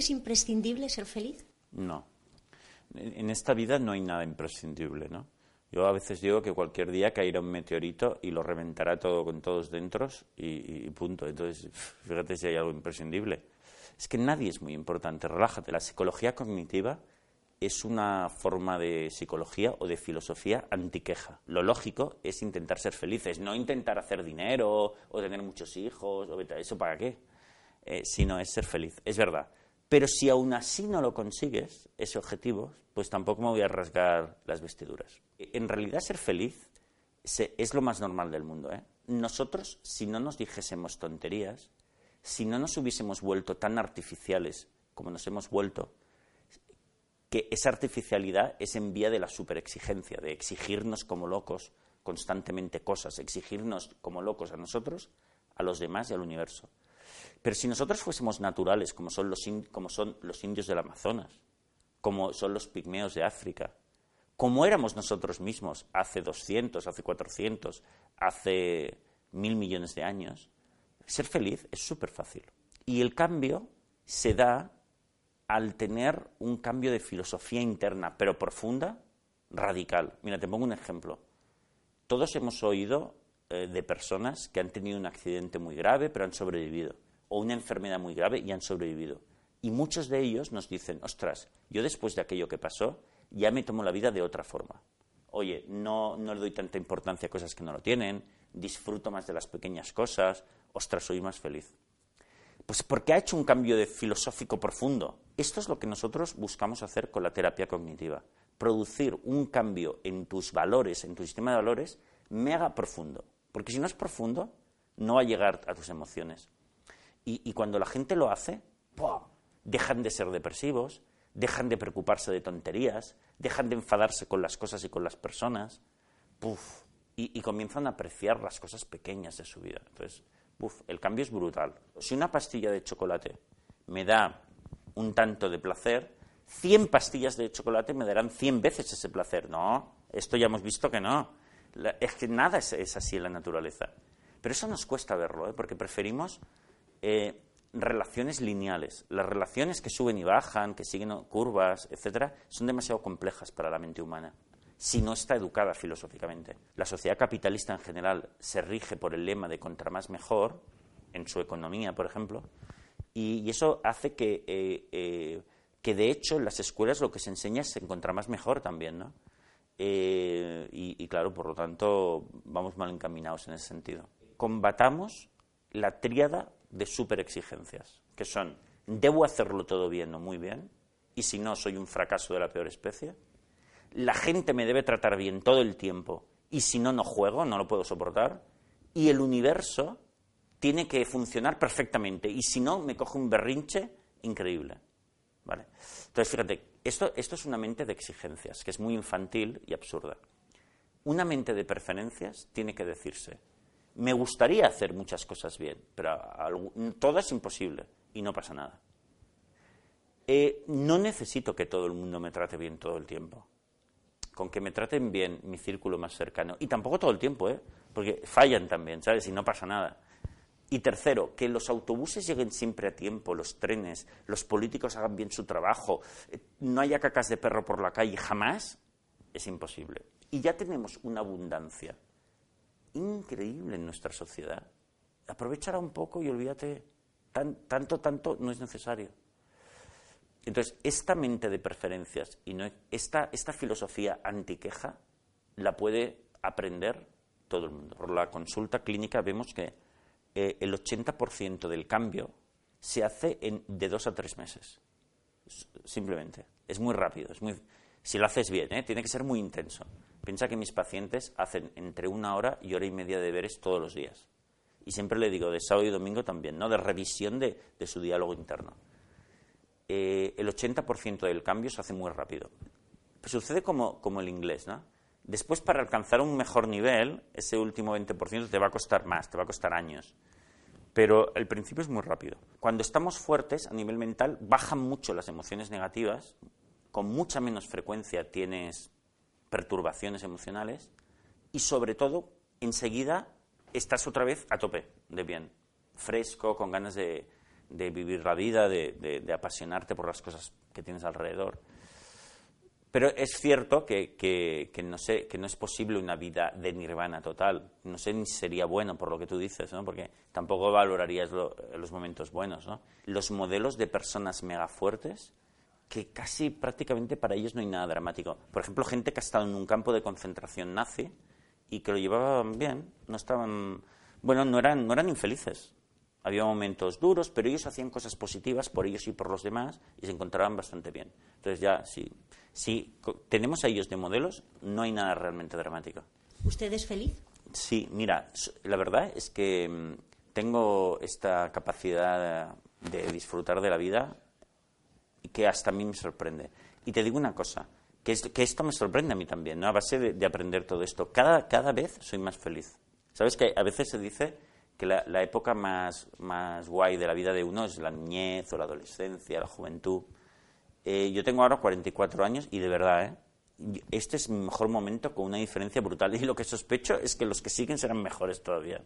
es imprescindible ser feliz? No. En esta vida no hay nada imprescindible, ¿no? Yo a veces digo que cualquier día caerá un meteorito y lo reventará todo con todos dentro y, punto. Entonces, fíjate si hay algo imprescindible. Es que nadie es muy importante, relájate. La psicología cognitiva es una forma de psicología o de filosofía antiqueja. Lo lógico es intentar ser felices, no intentar hacer dinero o tener muchos hijos, o eso para qué, eh, sino es ser feliz. Es verdad, pero si aún así no lo consigues, ese objetivo, pues tampoco me voy a rasgar las vestiduras. En realidad ser feliz es lo más normal del mundo. ¿eh? Nosotros, si no nos dijésemos tonterías, si no nos hubiésemos vuelto tan artificiales como nos hemos vuelto, que esa artificialidad es en vía de la superexigencia, de exigirnos como locos constantemente cosas, exigirnos como locos a nosotros, a los demás y al universo. Pero si nosotros fuésemos naturales, como son los, como son los indios del Amazonas, como son los pigmeos de África, como éramos nosotros mismos hace 200, hace 400, hace mil millones de años, ser feliz es súper fácil. Y el cambio se da al tener un cambio de filosofía interna, pero profunda, radical. Mira, te pongo un ejemplo. Todos hemos oído eh, de personas que han tenido un accidente muy grave, pero han sobrevivido o una enfermedad muy grave y han sobrevivido. Y muchos de ellos nos dicen, ostras, yo después de aquello que pasó, ya me tomo la vida de otra forma. Oye, no, no le doy tanta importancia a cosas que no lo tienen, disfruto más de las pequeñas cosas, ostras, soy más feliz. Pues porque ha hecho un cambio de filosófico profundo. Esto es lo que nosotros buscamos hacer con la terapia cognitiva. Producir un cambio en tus valores, en tu sistema de valores, mega profundo. Porque si no es profundo, no va a llegar a tus emociones. Y, cuando la gente lo hace, dejan de ser depresivos, dejan de preocuparse de tonterías, dejan de enfadarse con las cosas y con las personas, y, comienzan a apreciar las cosas pequeñas de su vida. Entonces, el cambio es brutal. Si una pastilla de chocolate me da un tanto de placer, 100 pastillas de chocolate me darán 100 veces ese placer. No, esto ya hemos visto que no. Es que nada es, así en la naturaleza. Pero eso nos cuesta verlo, ¿eh? porque preferimos eh, relaciones lineales. Las relaciones que suben y bajan, que siguen curvas, etcétera, son demasiado complejas para la mente humana si no está educada filosóficamente. La sociedad capitalista en general se rige por el lema de contra más mejor, en su economía, por ejemplo, y, eso hace que, eh, eh, que, de hecho, en las escuelas lo que se enseña es contra más mejor también, ¿no? Y, y, claro, por lo tanto, vamos mal encaminados en ese sentido. Combatamos la tríada de superexigencias, que son, debo hacerlo todo bien o muy bien, y si no, soy un fracaso de la peor especie. La gente me debe tratar bien todo el tiempo, y si no, no juego, no lo puedo soportar. Y el universo tiene que funcionar perfectamente, y si no, me coge un berrinche increíble. ¿Vale? Entonces, fíjate, esto, esto es una mente de exigencias, que es muy infantil y absurda. Una mente de preferencias tiene que decirse, me gustaría hacer muchas cosas bien, pero todo es imposible y no pasa nada. Eh, no necesito que todo el mundo me trate bien todo el tiempo. Con que me traten bien mi círculo más cercano. Y tampoco todo el tiempo, ¿eh? porque fallan también, ¿sabes? Y no pasa nada. Y tercero, que los autobuses lleguen siempre a tiempo, los trenes, los políticos hagan bien su trabajo, eh, no haya cacas de perro por la calle, jamás es imposible. Y ya tenemos una abundancia increíble en nuestra sociedad. Aprovechala un poco y olvídate, tanto, tanto no es necesario. Entonces, esta mente de preferencias y no, esta, esta filosofía antiqueja la puede aprender todo el mundo. Por la consulta clínica vemos que eh, el 80% del cambio se hace en, de dos a tres meses. Simplemente. Es muy rápido. Es muy, si lo haces bien, ¿eh? tiene que ser muy intenso. Piensa que mis pacientes hacen entre una hora y hora y media de deberes todos los días. Y siempre le digo, de sábado y domingo también, ¿no? De revisión de, su diálogo interno. Eh, el 80% del cambio se hace muy rápido. sucede como, como el inglés, ¿no? Después, para alcanzar un mejor nivel, ese último 20% te va a costar más, te va a costar años. Pero el principio es muy rápido. Cuando estamos fuertes a nivel mental, bajan mucho las emociones negativas, con mucha menos frecuencia tienes perturbaciones emocionales y sobre todo enseguida estás otra vez a tope de bien, fresco, con ganas de, vivir la vida, de, apasionarte por las cosas que tienes alrededor. Pero es cierto que, no sé, que no es posible una vida de nirvana total. No sé ni sería bueno por lo que tú dices, ¿no? porque tampoco valorarías los momentos buenos. ¿no? Los modelos de personas mega fuertes, que casi prácticamente para ellos no hay nada dramático. Por ejemplo, gente que ha estado en un campo de concentración nazi y que lo llevaban bien, no estaban, bueno, no eran, no eran infelices. Había momentos duros, pero ellos hacían cosas positivas por ellos y por los demás y se encontraban bastante bien. Entonces ya, si, si tenemos a ellos de modelos, no hay nada realmente dramático. ¿Usted es feliz? Sí, mira, la verdad es que mm, tengo esta capacidad de disfrutar de la vida que hasta a mí me sorprende. Y te digo una cosa, que, que esto me sorprende a mí también, ¿no? a base de, aprender todo esto. Cada, cada vez soy más feliz. ¿Sabes que a veces se dice que la, la, época más, más guay de la vida de uno es la niñez o la adolescencia, la juventud? Eh, yo tengo ahora 44 años y de verdad, ¿eh? este es mi mejor momento con una diferencia brutal y lo que sospecho es que los que siguen serán mejores todavía.